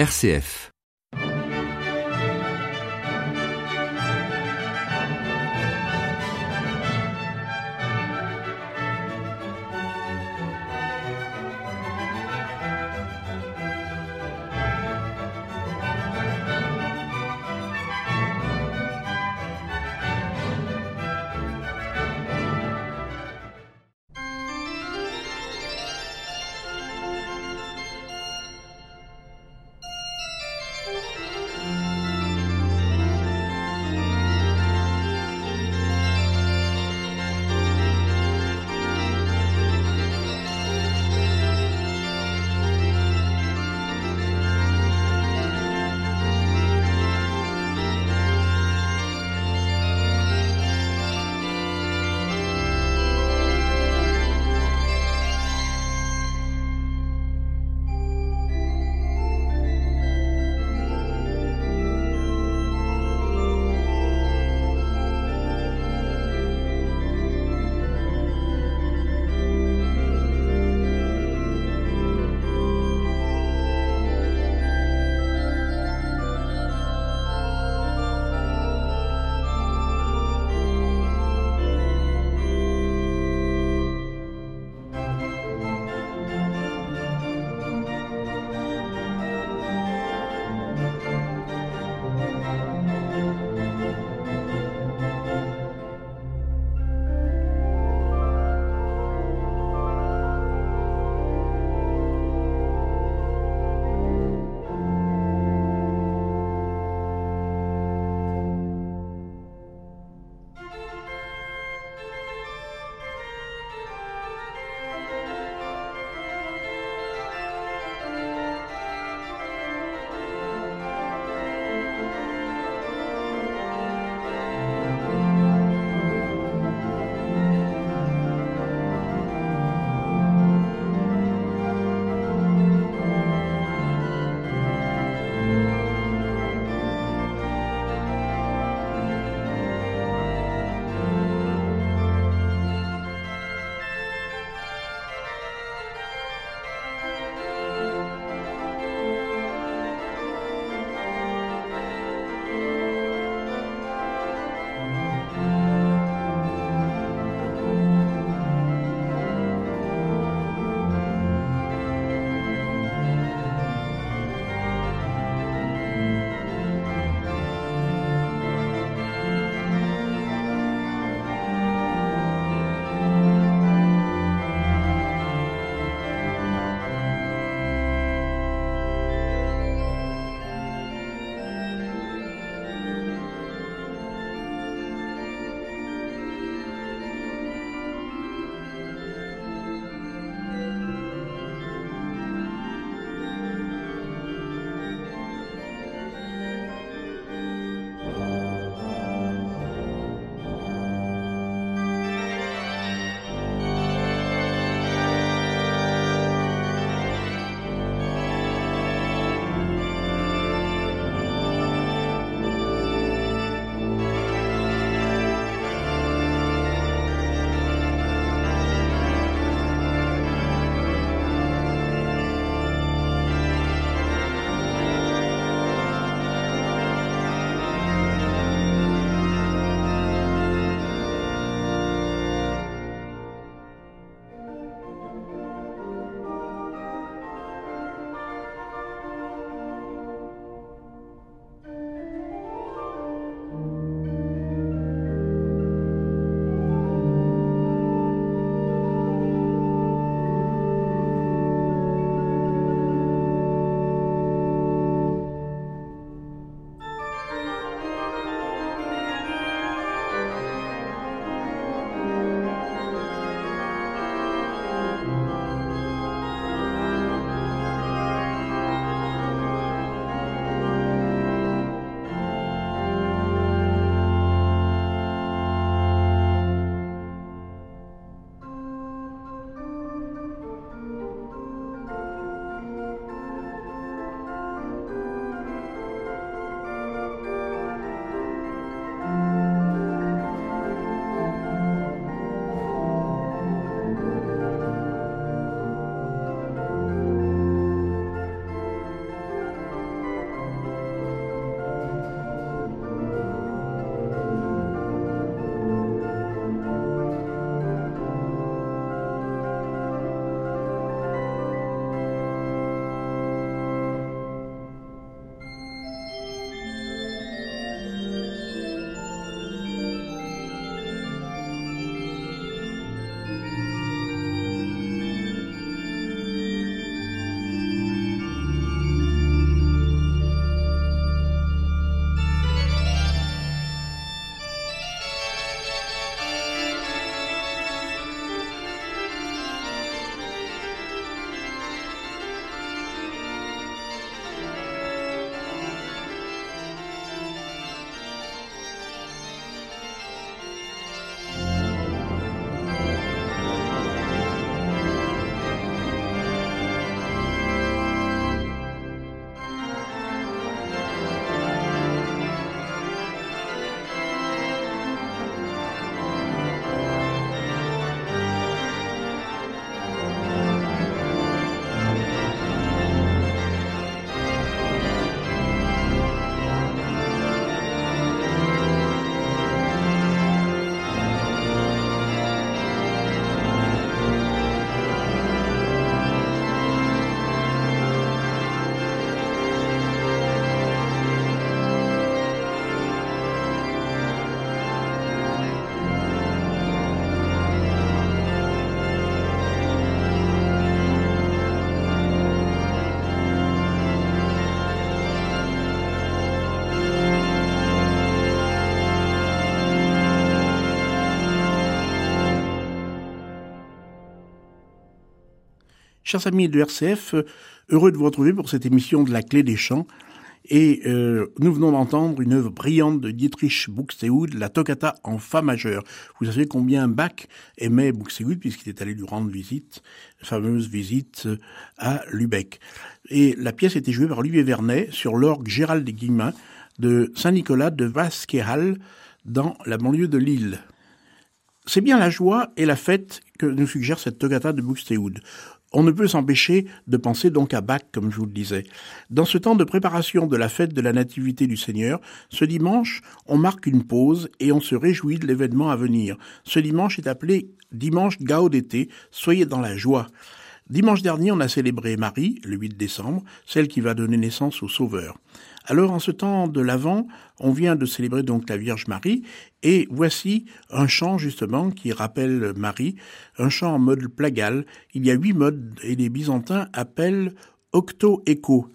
RCF. Chers amis de RCF, heureux de vous retrouver pour cette émission de la clé des chants. Et euh, nous venons d'entendre une œuvre brillante de Dietrich Buxtehude, la toccata en fa majeur. Vous savez combien Bach aimait Buxtehude puisqu'il est allé lui rendre visite, fameuse visite à Lübeck. Et la pièce était jouée par Olivier Vernet sur l'orgue Gérald Guillemin de Saint-Nicolas de Vasquehal dans la banlieue de Lille. C'est bien la joie et la fête que nous suggère cette toccata de Buxtehude. On ne peut s'empêcher de penser donc à Bach, comme je vous le disais. Dans ce temps de préparation de la fête de la Nativité du Seigneur, ce dimanche, on marque une pause et on se réjouit de l'événement à venir. Ce dimanche est appelé dimanche d'été. soyez dans la joie. Dimanche dernier, on a célébré Marie, le 8 décembre, celle qui va donner naissance au Sauveur. Alors, en ce temps de l'Avent, on vient de célébrer donc la Vierge Marie, et voici un chant justement qui rappelle Marie, un chant en mode plagal. Il y a huit modes, et les Byzantins appellent octo-écho.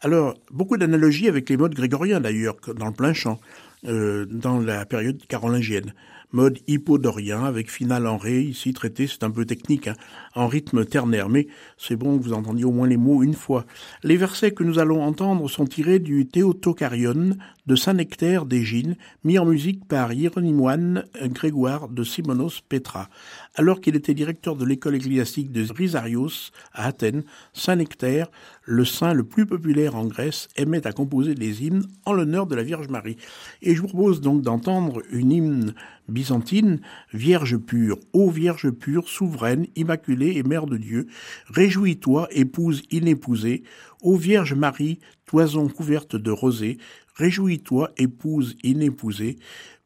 Alors, beaucoup d'analogies avec les modes grégoriens d'ailleurs, dans le plein chant, euh, dans la période carolingienne mode hippodorien avec finale en ré, ici traité, c'est un peu technique, hein, en rythme ternaire, mais c'est bon que vous entendiez au moins les mots une fois. Les versets que nous allons entendre sont tirés du Théotocarion de Saint-Nectaire d'Égine, mis en musique par Hieronymoine Grégoire de Simonos Petra. Alors qu'il était directeur de l'école ecclésiastique de Rhizarios à Athènes, Saint-Nectaire, le saint le plus populaire en Grèce, aimait à composer des hymnes en l'honneur de la Vierge Marie. Et je vous propose donc d'entendre une hymne byzantine, Vierge pure, ô Vierge pure, souveraine, immaculée et mère de Dieu, réjouis-toi, épouse inépousée, ô Vierge Marie, toison couverte de rosée, Réjouis-toi, épouse inépousée,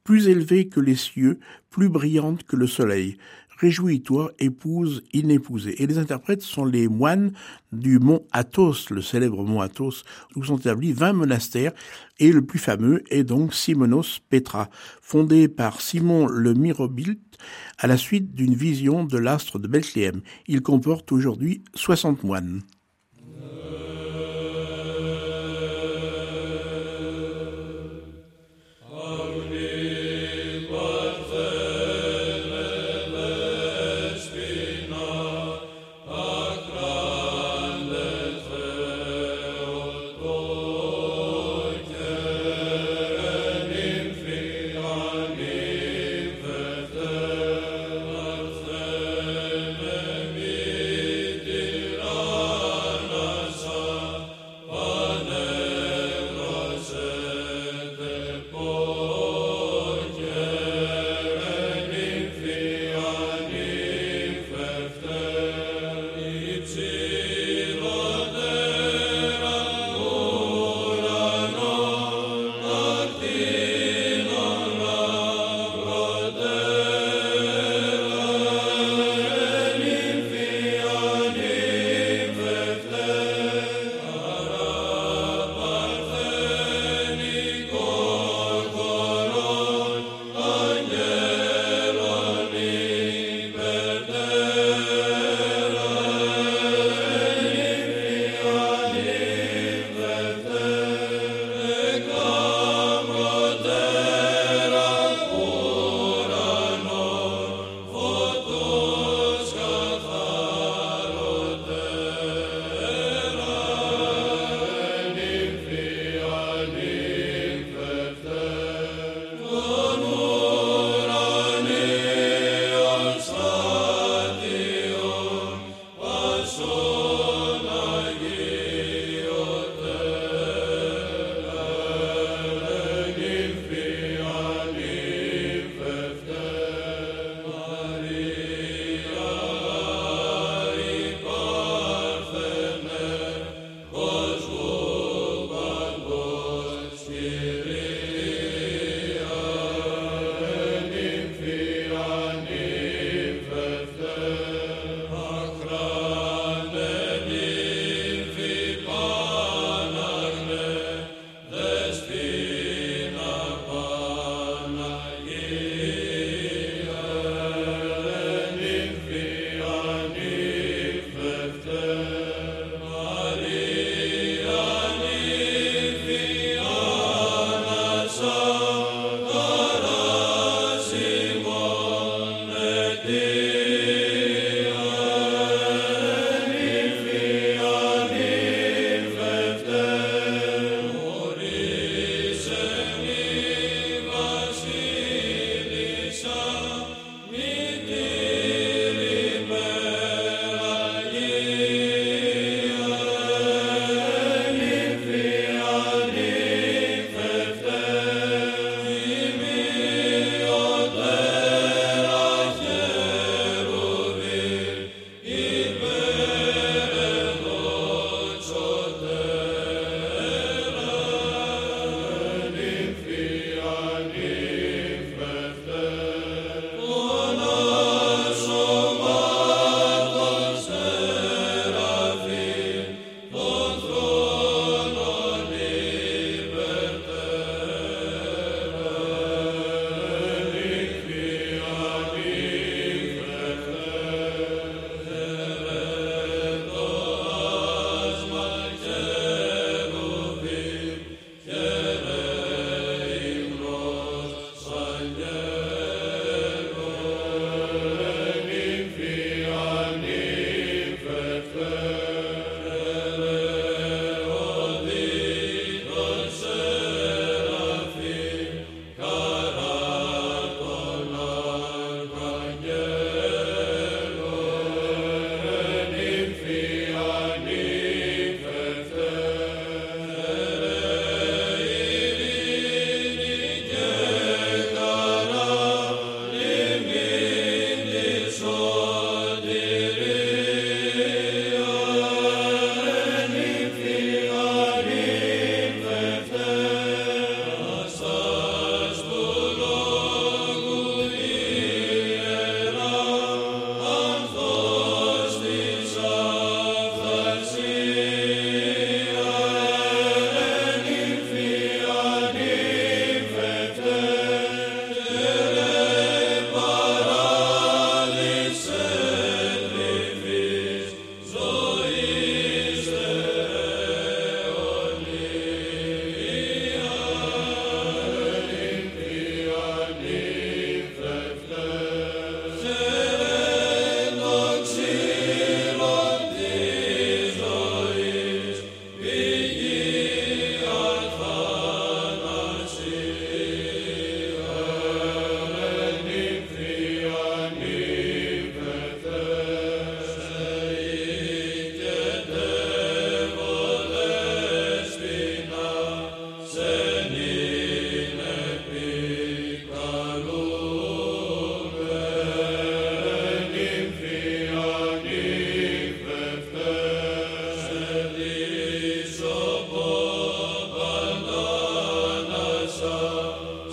plus élevée que les cieux, plus brillante que le soleil. Réjouis-toi, épouse inépousée. Et les interprètes sont les moines du mont Athos, le célèbre mont Athos, où sont établis vingt monastères, et le plus fameux est donc Simonos Petra, fondé par Simon le Mirobilt à la suite d'une vision de l'astre de Bethléem. Il comporte aujourd'hui soixante moines.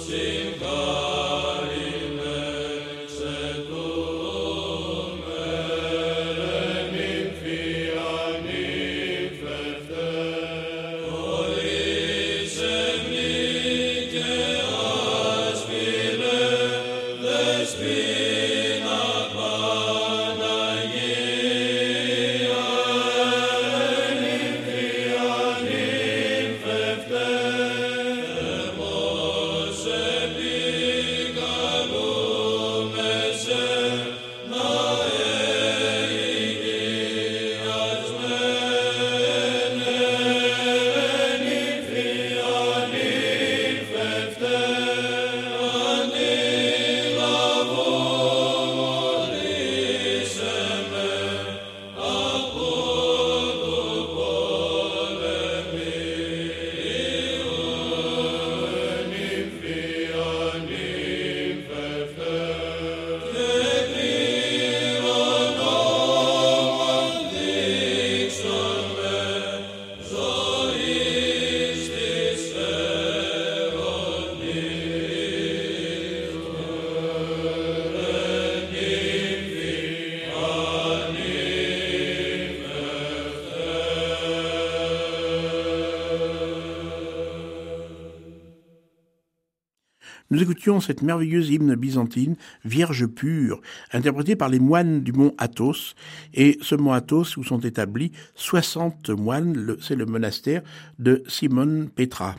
Jim. Cette merveilleuse hymne byzantine, Vierge pure, interprétée par les moines du mont Athos. Et ce mont Athos, où sont établis 60 moines, c'est le monastère de Simone Petra.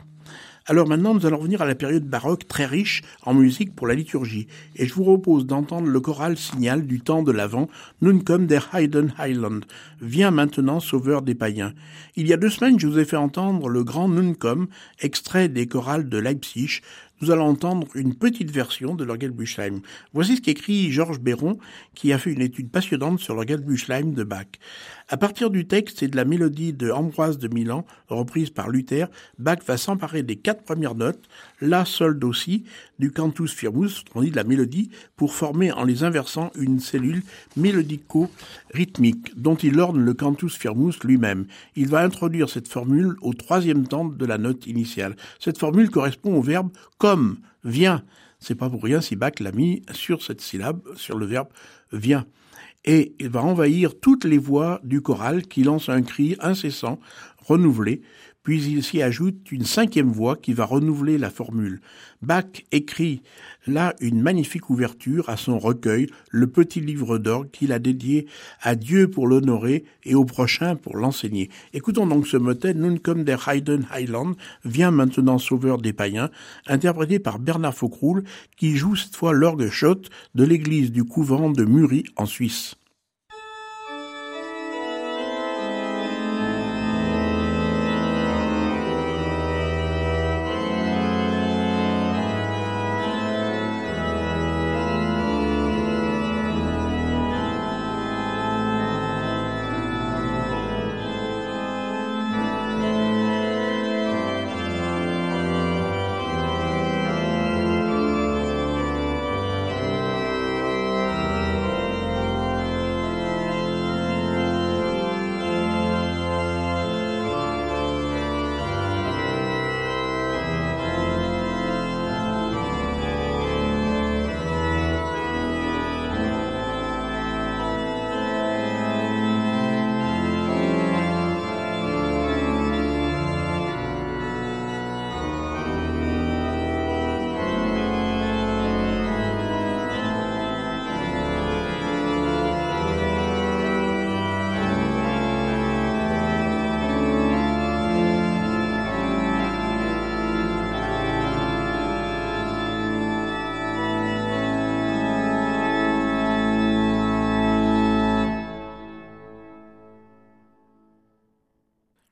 Alors maintenant, nous allons revenir à la période baroque très riche en musique pour la liturgie, et je vous propose d'entendre le choral signal du temps de l'Avent, Nunkum der Heiden Highland, Viens maintenant, sauveur des païens. Il y a deux semaines, je vous ai fait entendre le grand Nunkum, extrait des chorales de Leipzig, nous allons entendre une petite version de l'Orgelbüchlein. Voici ce qu'écrit Georges Béron, qui a fait une étude passionnante sur l'Orgelbüchlein de Bach. À partir du texte et de la mélodie de Ambroise de Milan, reprise par Luther, Bach va s'emparer des quatre premières notes, la, sol, do, si, du cantus firmus, on dit de la mélodie, pour former en les inversant une cellule mélodico-rythmique, dont il orne le cantus firmus lui-même. Il va introduire cette formule au troisième temps de la note initiale. Cette formule correspond au verbe comme, vient. C'est pas pour rien si Bach l'a mis sur cette syllabe, sur le verbe vient et il va envahir toutes les voix du choral qui lance un cri incessant, renouvelé, puis il s'y ajoute une cinquième voix qui va renouveler la formule. Bach écrit là une magnifique ouverture à son recueil, le petit livre d'orgue qu'il a dédié à Dieu pour l'honorer et au prochain pour l'enseigner. Écoutons donc ce motet Nun der Heiden Highland, vient maintenant sauveur des païens, interprété par Bernard Faucroul, qui joue cette fois l'orgue shot de l'église du couvent de Muri en Suisse.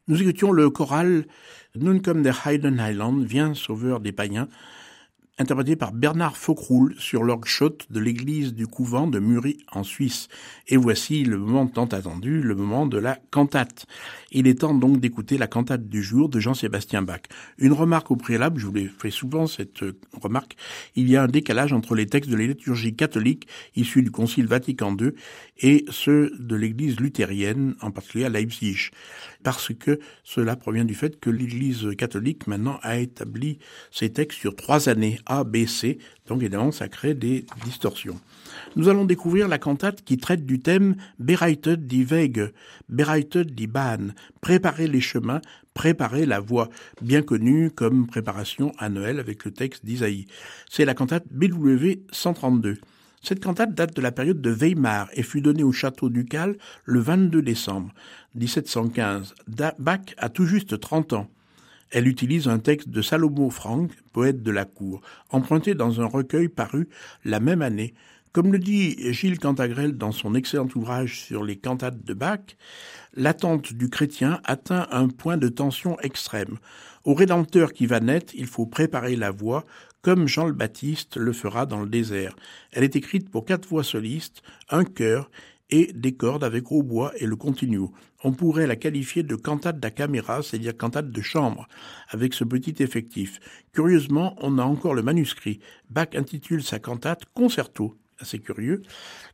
Nous écoutions le choral Nun der Heiden Highland, vient sauveur des païens, interprété par Bernard Faucroul sur l'orgue de l'église du couvent de Muri en Suisse. Et voici le moment tant attendu, le moment de la cantate. Il est temps donc d'écouter la cantate du jour de Jean-Sébastien Bach. Une remarque au préalable, je vous l'ai fait souvent cette euh, remarque, il y a un décalage entre les textes de la liturgie catholique issus du Concile Vatican II et ceux de l'église luthérienne, en particulier à Leipzig. Parce que cela provient du fait que l'église catholique maintenant a établi ses textes sur trois années a, B, C, donc évidemment ça crée des distorsions. Nous allons découvrir la cantate qui traite du thème Bereitet die Wege, Bereitet die Bahn, préparer les chemins, préparer la voie, bien connue comme préparation à Noël avec le texte d'Isaïe. C'est la cantate BW 132. Cette cantate date de la période de Weimar et fut donnée au château ducal le 22 décembre 1715. Bach a tout juste 30 ans. Elle utilise un texte de Salomo Franck, poète de la cour, emprunté dans un recueil paru la même année. Comme le dit Gilles Cantagrel dans son excellent ouvrage sur les cantates de Bach, l'attente du chrétien atteint un point de tension extrême. Au Rédempteur qui va naître, il faut préparer la voie, comme Jean le Baptiste le fera dans le désert. Elle est écrite pour quatre voix solistes, un chœur et des cordes avec hautbois et le continuo. On pourrait la qualifier de cantate da camera, c'est-à-dire cantate de chambre, avec ce petit effectif. Curieusement, on a encore le manuscrit. Bach intitule sa cantate Concerto, assez curieux.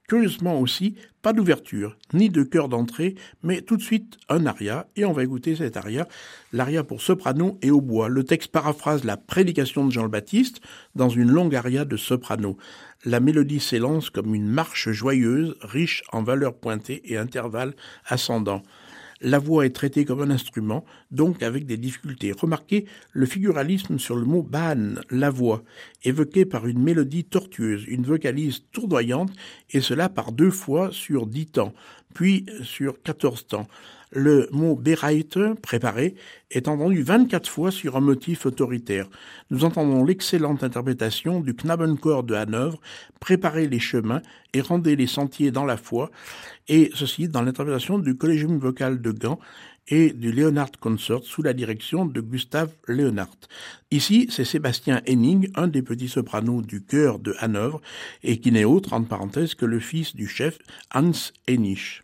Curieusement aussi, pas d'ouverture, ni de chœur d'entrée, mais tout de suite un aria, et on va écouter cet aria, l'aria pour soprano et hautbois. Le texte paraphrase la prédication de Jean le Baptiste dans une longue aria de soprano la mélodie s'élance comme une marche joyeuse, riche en valeurs pointées et intervalles ascendants. La voix est traitée comme un instrument, donc avec des difficultés. Remarquez le figuralisme sur le mot ban, la voix, évoqué par une mélodie tortueuse, une vocalise tournoyante, et cela par deux fois sur dix temps, puis sur quatorze temps. Le mot Bereite, préparé, est entendu 24 fois sur un motif autoritaire. Nous entendons l'excellente interprétation du Knabenchor de Hanovre, Préparer les chemins et rendez les sentiers dans la foi, et ceci dans l'interprétation du Collegium vocal de Gand et du Leonard Consort sous la direction de Gustave Leonard. Ici, c'est Sébastien Henning, un des petits sopranos du chœur de Hanovre, et qui n'est autre, entre parenthèses, que le fils du chef Hans Hennig.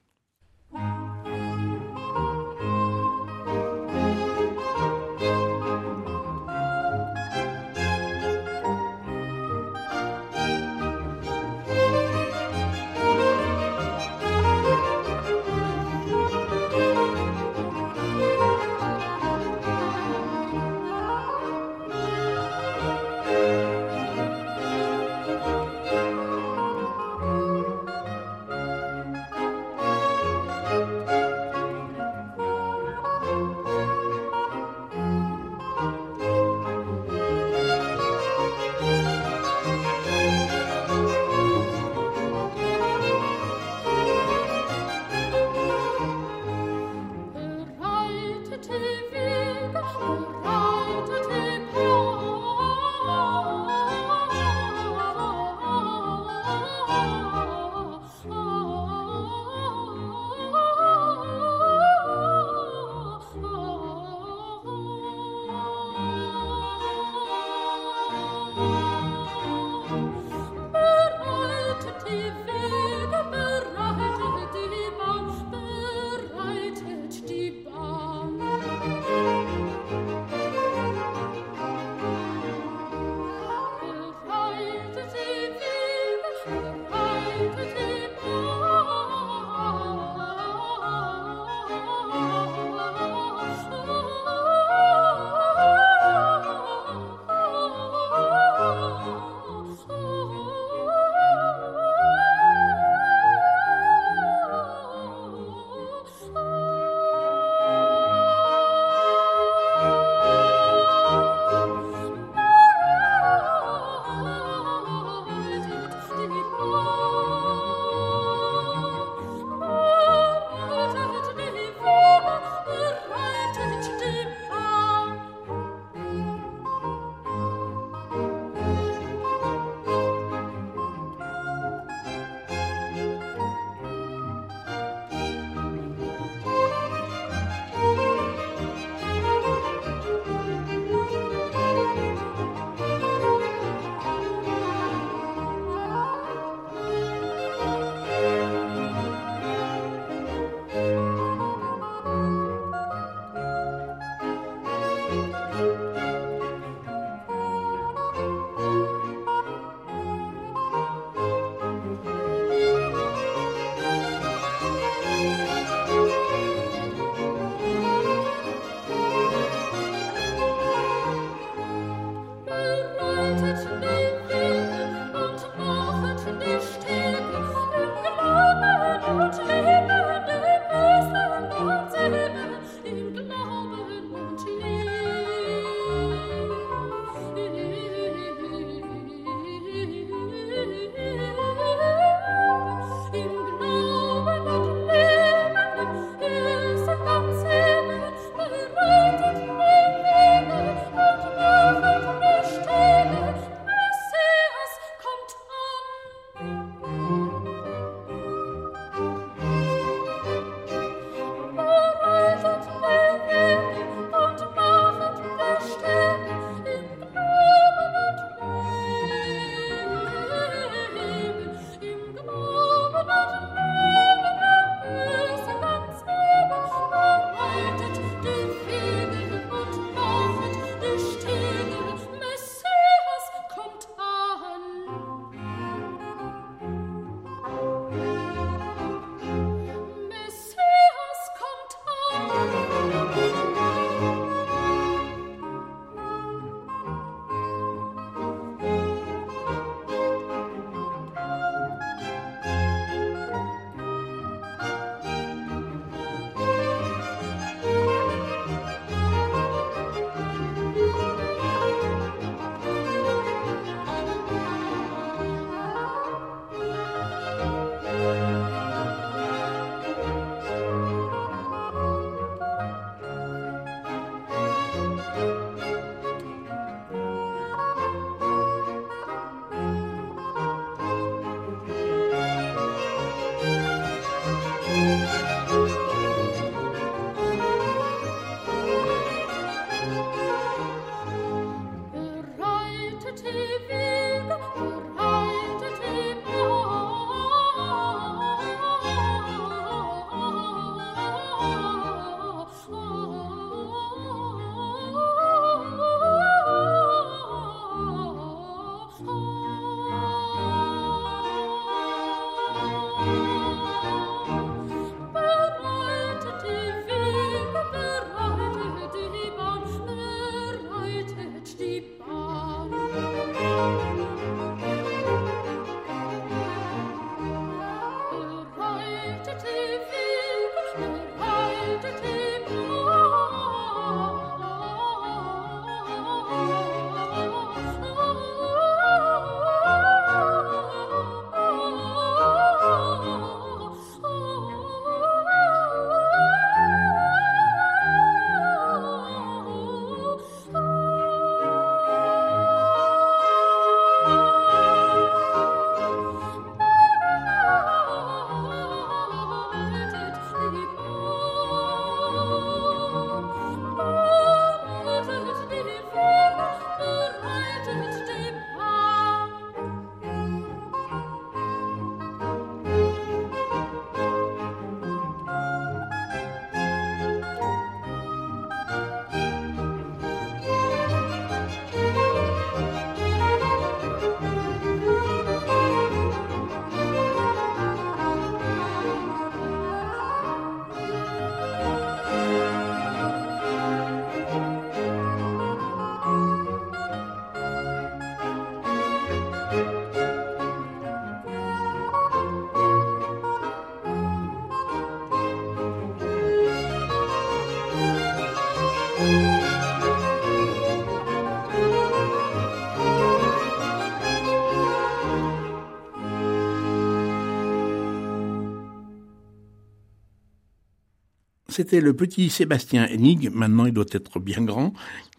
C'était le petit Sébastien Hennig, maintenant il doit être bien grand,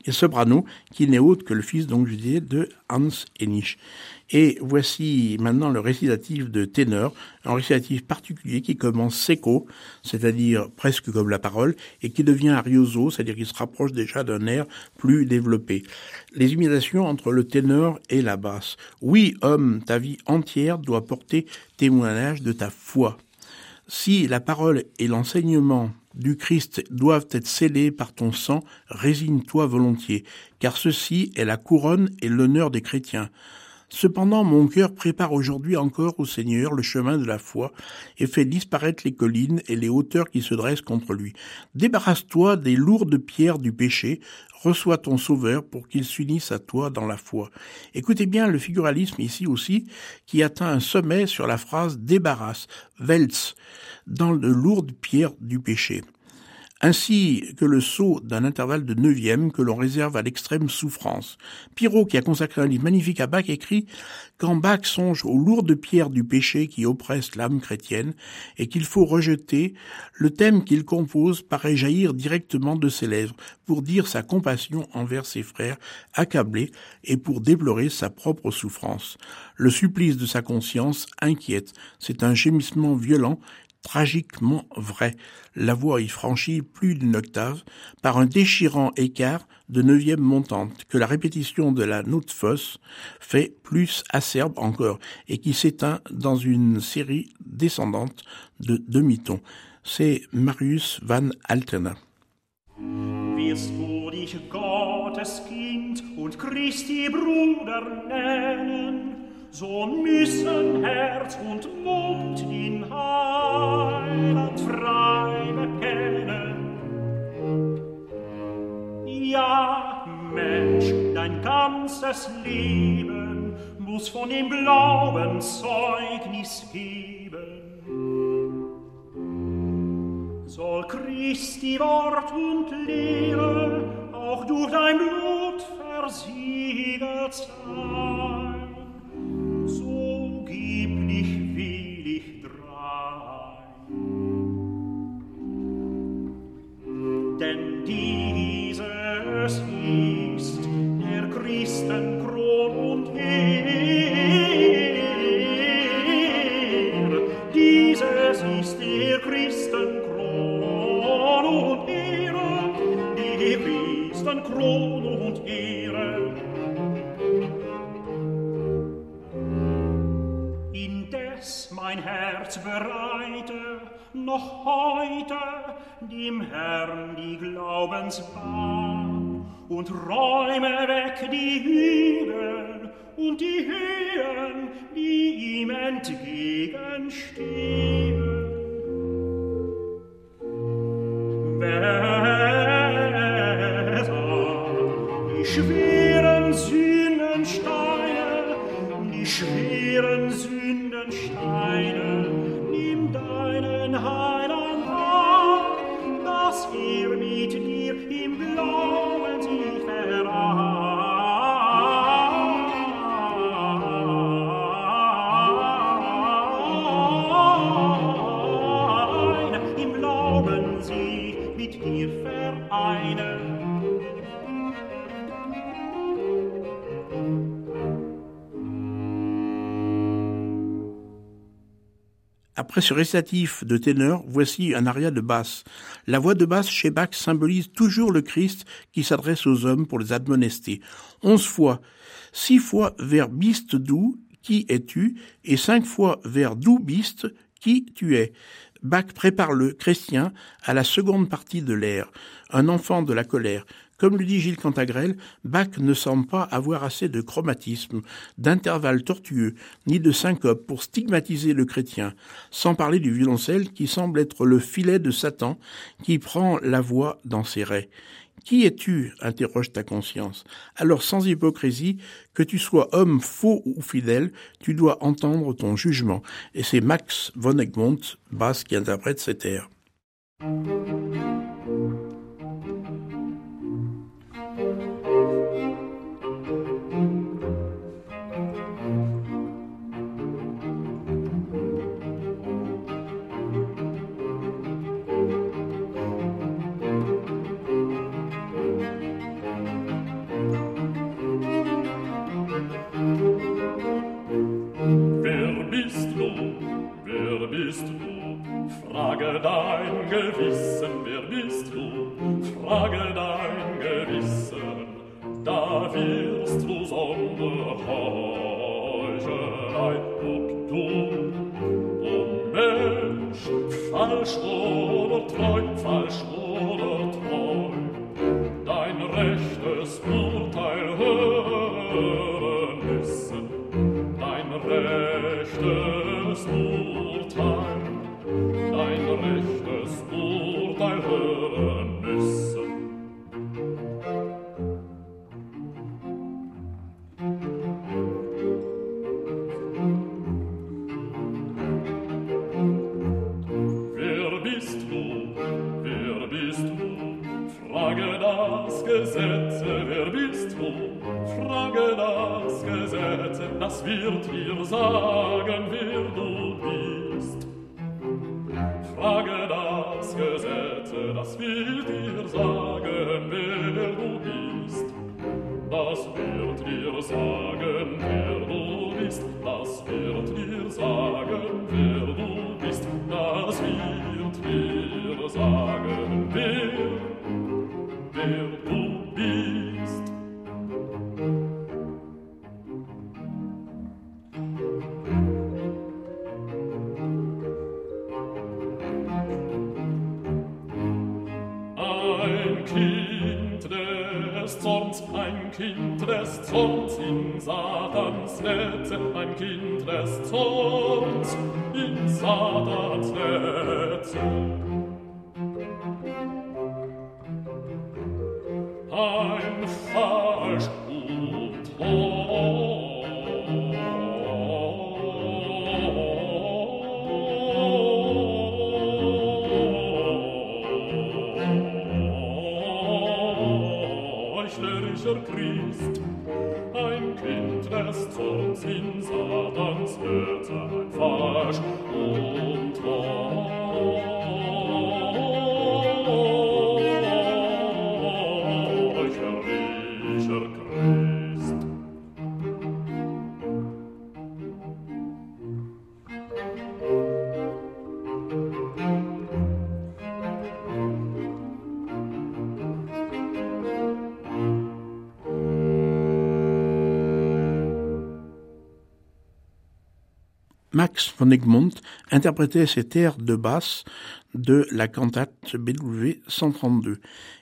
et soprano, qui n'est autre que le fils, donc je disais, de Hans Hennig. Et voici maintenant le récitatif de ténor, un récitatif particulier qui commence seco, c'est-à-dire presque comme la parole, et qui devient arioso, c'est-à-dire qu'il se rapproche déjà d'un air plus développé. Les imitations entre le ténor et la basse. Oui, homme, ta vie entière doit porter témoignage de ta foi. Si la parole et l'enseignement du Christ doivent être scellés par ton sang, résigne-toi volontiers, car ceci est la couronne et l'honneur des chrétiens. Cependant, mon cœur prépare aujourd'hui encore au Seigneur le chemin de la foi et fait disparaître les collines et les hauteurs qui se dressent contre lui. Débarrasse-toi des lourdes pierres du péché, reçois ton Sauveur pour qu'il s'unisse à toi dans la foi. Écoutez bien le figuralisme ici aussi qui atteint un sommet sur la phrase débarrasse, Welz, dans de lourdes pierres du péché ainsi que le saut d'un intervalle de neuvième que l'on réserve à l'extrême souffrance. Pirot, qui a consacré un livre magnifique à Bach, écrit Quand Bach songe aux lourdes pierres du péché qui oppressent l'âme chrétienne et qu'il faut rejeter, le thème qu'il compose paraît jaillir directement de ses lèvres pour dire sa compassion envers ses frères accablés et pour déplorer sa propre souffrance. Le supplice de sa conscience inquiète. C'est un gémissement violent tragiquement vrai. La voix y franchit plus d'une octave par un déchirant écart de neuvième montante que la répétition de la note fausse fait plus acerbe encore et qui s'éteint dans une série descendante de demi-tons. C'est Marius van Altena. So müssen Herz und Mund in Heiland frei bekennen. Ja, Mensch, dein ganzes Leben muss von dem Glauben Zeugnis geben. Soll Christi Wort und Lehre auch durch dein Blut versiegelt sein. Noch heute dem Herrn die Glaubensbahn und räume weg die Hügel und die Höhen, die ihm entgegenstehen. die Après ce récitatif de ténor, voici un aria de basse. La voix de basse chez Bach symbolise toujours le Christ qui s'adresse aux hommes pour les admonester. Onze fois, six fois vers biste doux, qui es-tu, et cinq fois vers doux biste, qui tu es. Bach prépare le chrétien à la seconde partie de l'air, un enfant de la colère, comme le dit Gilles Cantagrel, Bach ne semble pas avoir assez de chromatisme, d'intervalles tortueux, ni de syncope pour stigmatiser le chrétien, sans parler du violoncelle qui semble être le filet de Satan qui prend la voix dans ses raies. Qui es-tu? interroge ta conscience. Alors sans hypocrisie, que tu sois homme faux ou fidèle, tu dois entendre ton jugement. Et c'est Max von Egmont, basse, qui interprète cet air. Sohns in Satans Netze, ein Kind des Zorns in Satans Netze. Max von Egmont interprétait cet air de basse de la cantate BW 132.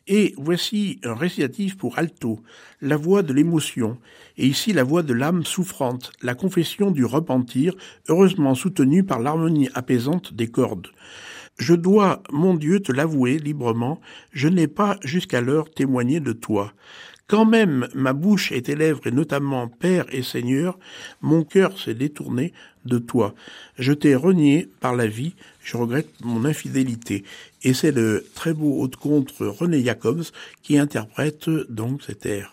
Et voici un récitatif pour alto, la voix de l'émotion, et ici la voix de l'âme souffrante, la confession du repentir, heureusement soutenue par l'harmonie apaisante des cordes. Je dois, mon Dieu, te l'avouer librement, je n'ai pas jusqu'alors témoigné de toi. Quand même ma bouche et tes lèvres, et notamment Père et Seigneur, mon cœur s'est détourné de toi. Je t'ai renié par la vie, je regrette mon infidélité. Et c'est le très beau haut contre René Jacobs qui interprète donc cet air.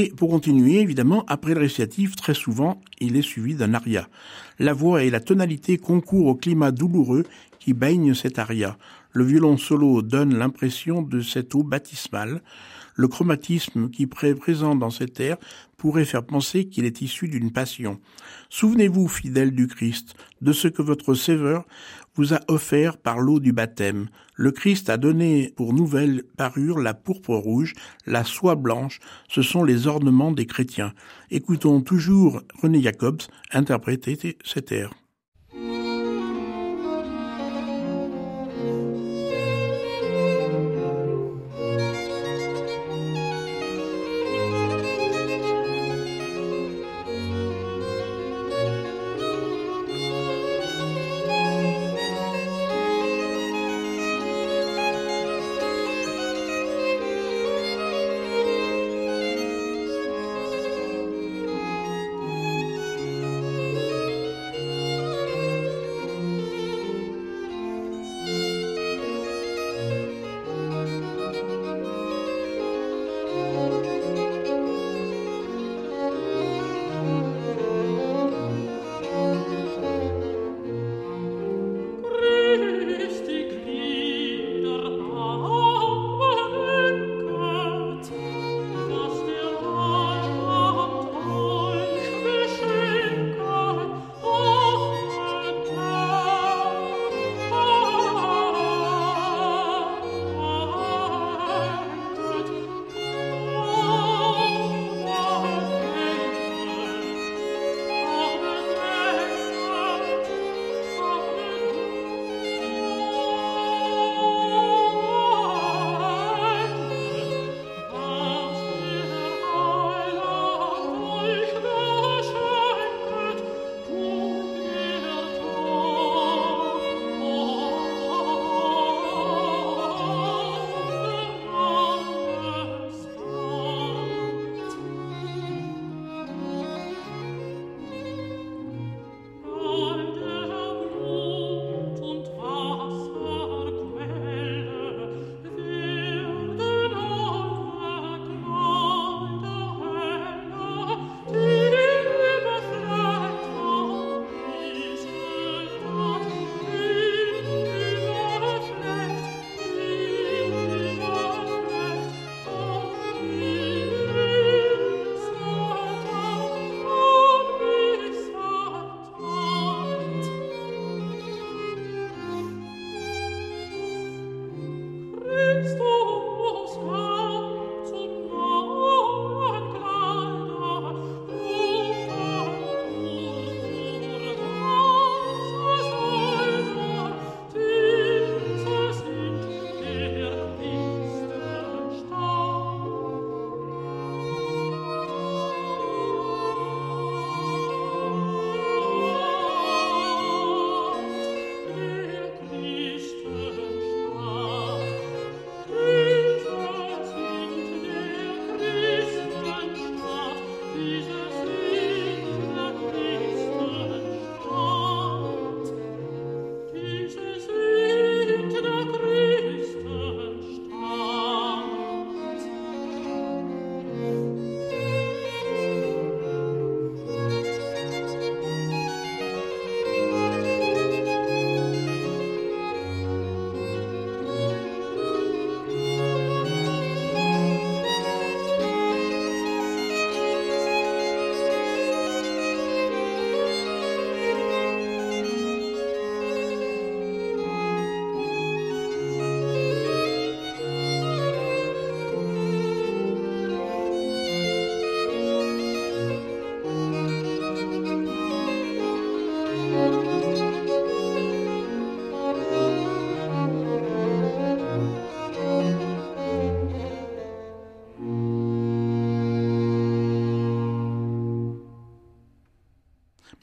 Et pour continuer, évidemment, après le récitatif, très souvent, il est suivi d'un aria. La voix et la tonalité concourent au climat douloureux qui baigne cet aria. Le violon solo donne l'impression de cette eau baptismale. Le chromatisme qui est présent dans cet air pourrait faire penser qu'il est issu d'une passion. Souvenez-vous, fidèles du Christ, de ce que votre Sauveur vous a offert par l'eau du baptême. Le Christ a donné pour nouvelle parure la pourpre rouge, la soie blanche, ce sont les ornements des chrétiens. Écoutons toujours René Jacobs interpréter cet air.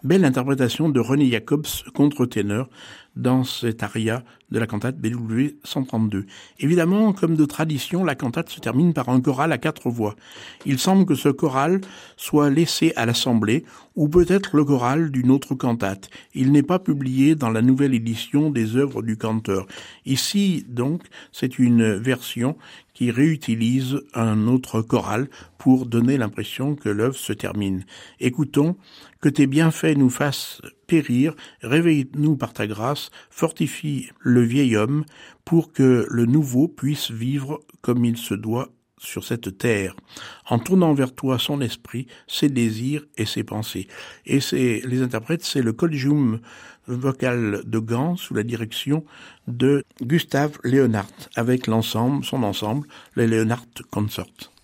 Belle interprétation de René Jacobs, contre-ténor, dans cet aria de la cantate BW 132. Évidemment, comme de tradition, la cantate se termine par un choral à quatre voix. Il semble que ce choral soit laissé à l'Assemblée, ou peut-être le choral d'une autre cantate. Il n'est pas publié dans la nouvelle édition des œuvres du canteur. Ici, donc, c'est une version qui réutilise un autre choral pour donner l'impression que l'œuvre se termine. Écoutons que tes bienfaits nous fassent périr, réveille-nous par ta grâce, fortifie le vieil homme pour que le nouveau puisse vivre comme il se doit sur cette terre, en tournant vers toi son esprit, ses désirs et ses pensées. Et c'est les interprètes, c'est le Collegium vocal de Gand sous la direction de Gustave Leonhardt, avec l'ensemble, son ensemble, les Leonhardt Concerts.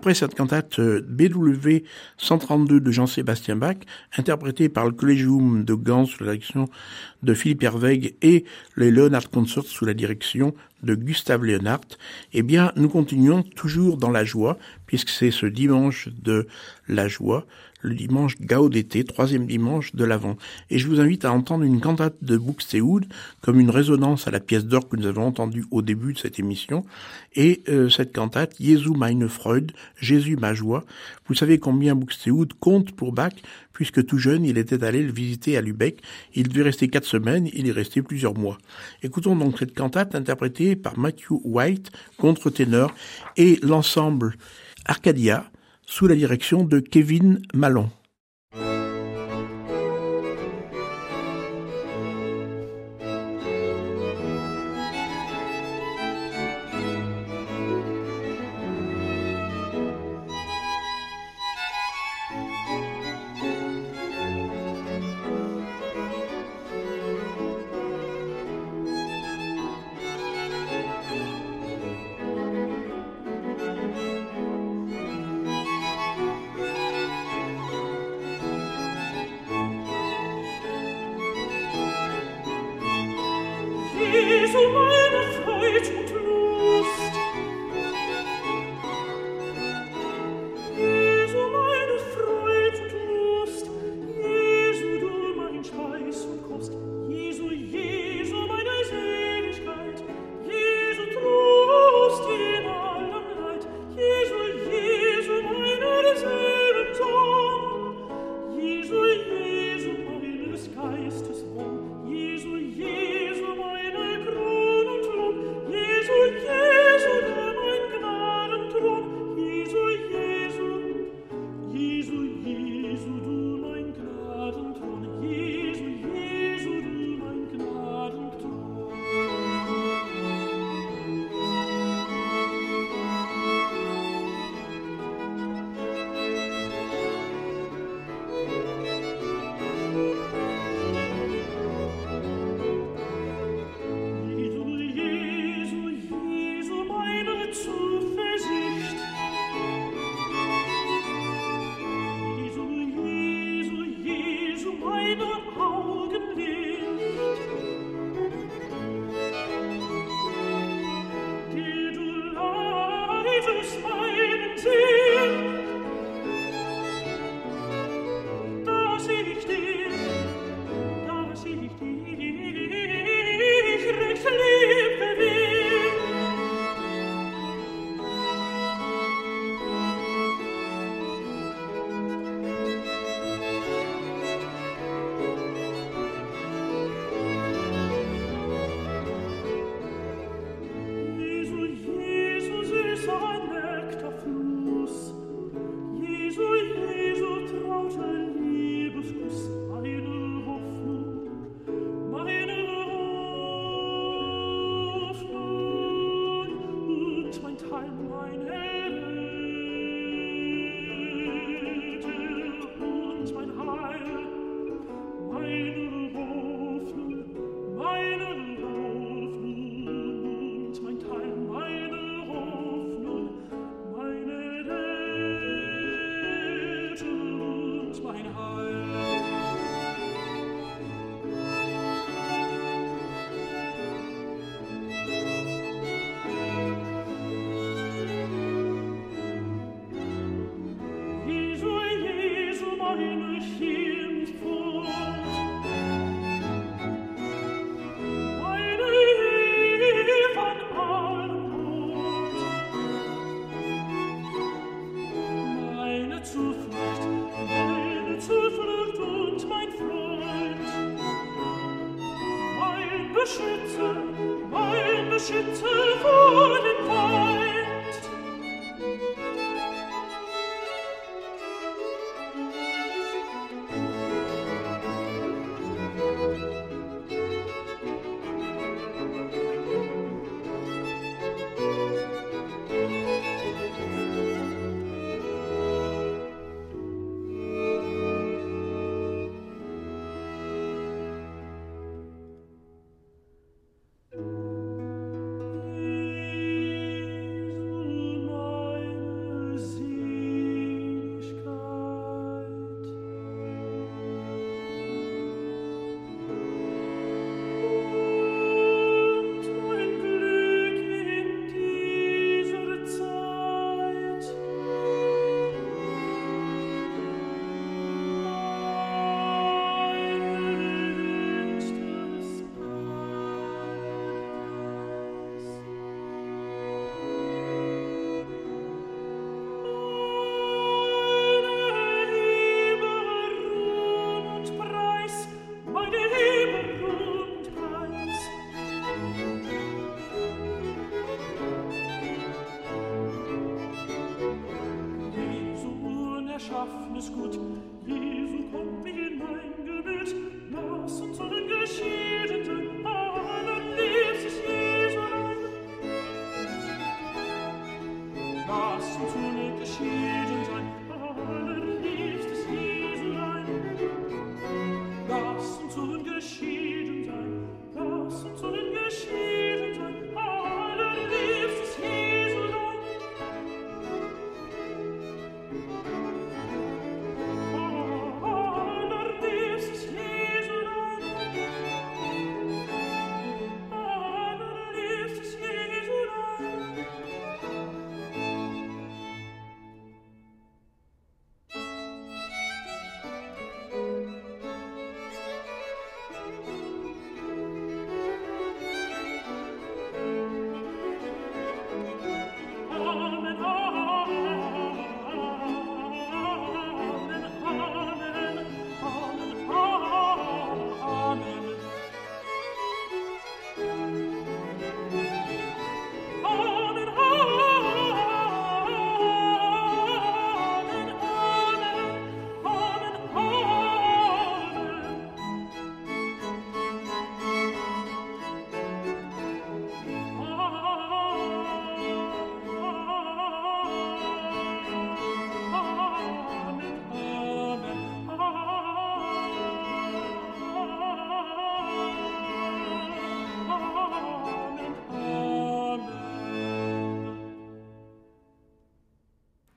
Après cette cantate euh, BW 132 de Jean-Sébastien Bach, interprétée par le Collegium de Gand sous la direction de Philippe Herweg et les Leonard Concerts sous la direction de Gustave Leonhardt, eh bien, nous continuons toujours dans la joie, puisque c'est ce dimanche de la joie, le dimanche Gao d'été, troisième dimanche de l'Avent. Et je vous invite à entendre une cantate de Buxtehude comme une résonance à la pièce d'or que nous avons entendue au début de cette émission. Et euh, cette cantate, Jesu meine Freude, Jésus ma Vous savez combien Buxtehude compte pour Bach, puisque tout jeune, il était allé le visiter à Lübeck. Il devait rester quatre semaines, il est resté plusieurs mois. Écoutons donc cette cantate interprétée par Matthew White, contre-ténor, et l'ensemble Arcadia, sous la direction de Kevin Malon. it?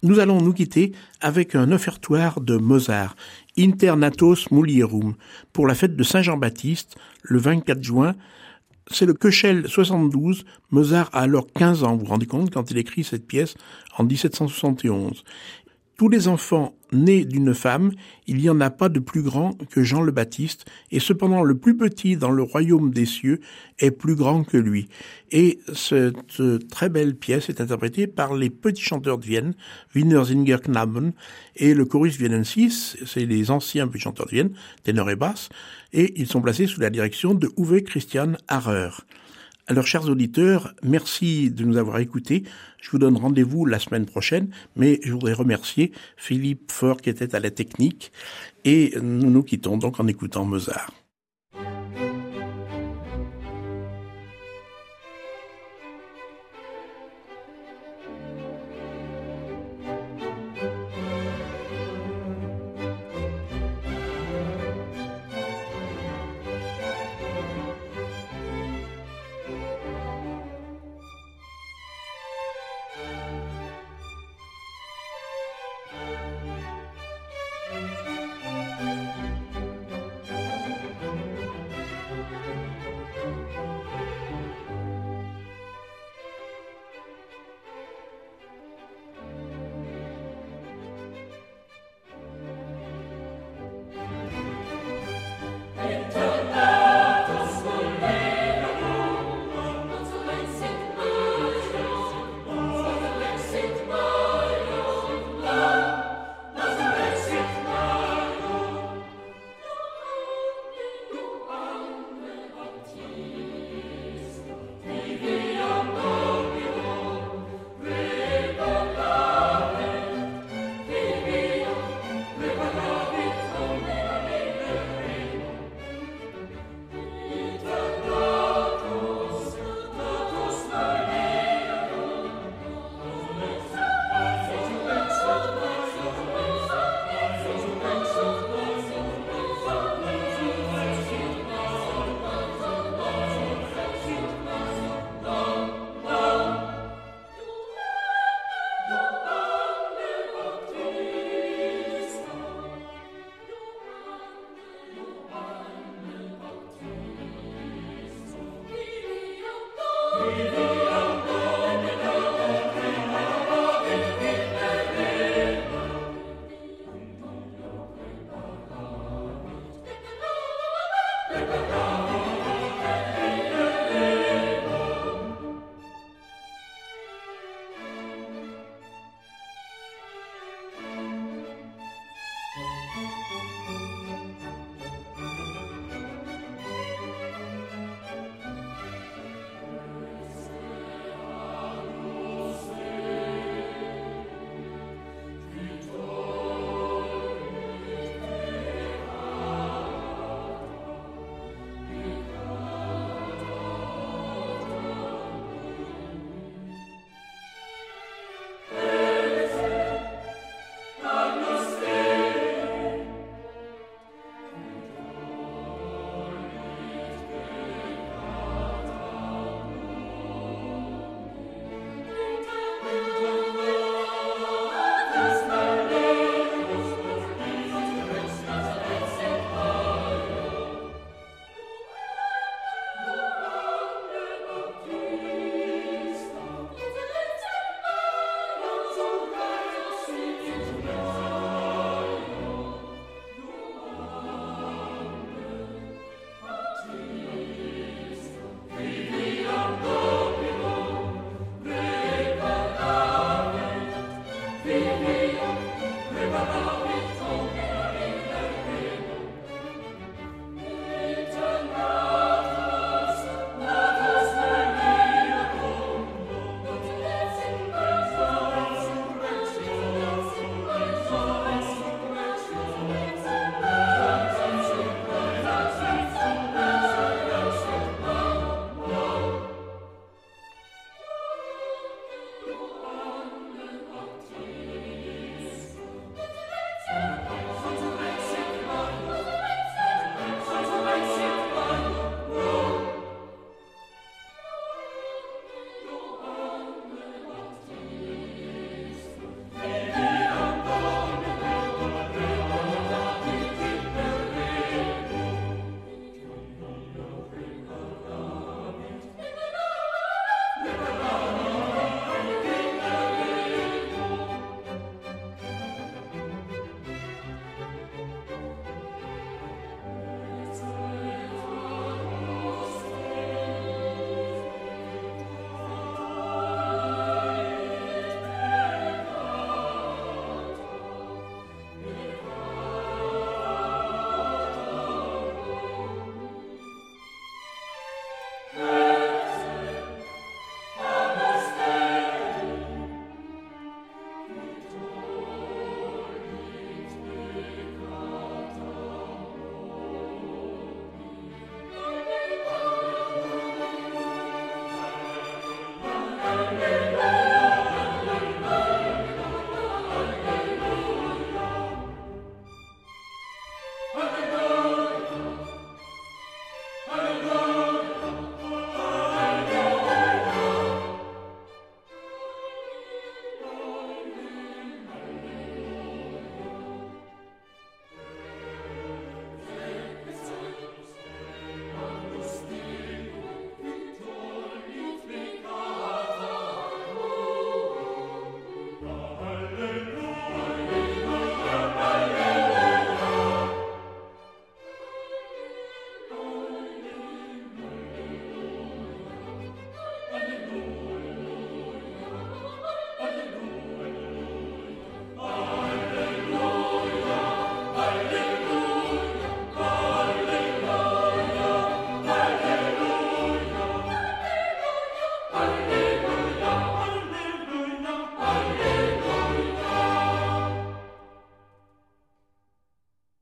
Nous allons nous quitter avec un offertoire de Mozart, Internatos Mulierum, pour la fête de Saint-Jean-Baptiste, le 24 juin. C'est le Köchel 72. Mozart a alors 15 ans, vous vous rendez compte, quand il écrit cette pièce en 1771 tous les enfants nés d'une femme, il n'y en a pas de plus grand que Jean le Baptiste, et cependant le plus petit dans le royaume des cieux est plus grand que lui. Et cette très belle pièce est interprétée par les petits chanteurs de Vienne, Wiener Knaben, et le chorus Viennensis, c'est les anciens petits chanteurs de Vienne, ténor et basse, et ils sont placés sous la direction de Uwe Christian Harrer. Alors, chers auditeurs, merci de nous avoir écoutés. Je vous donne rendez-vous la semaine prochaine, mais je voudrais remercier Philippe Fort qui était à la technique et nous nous quittons donc en écoutant Mozart.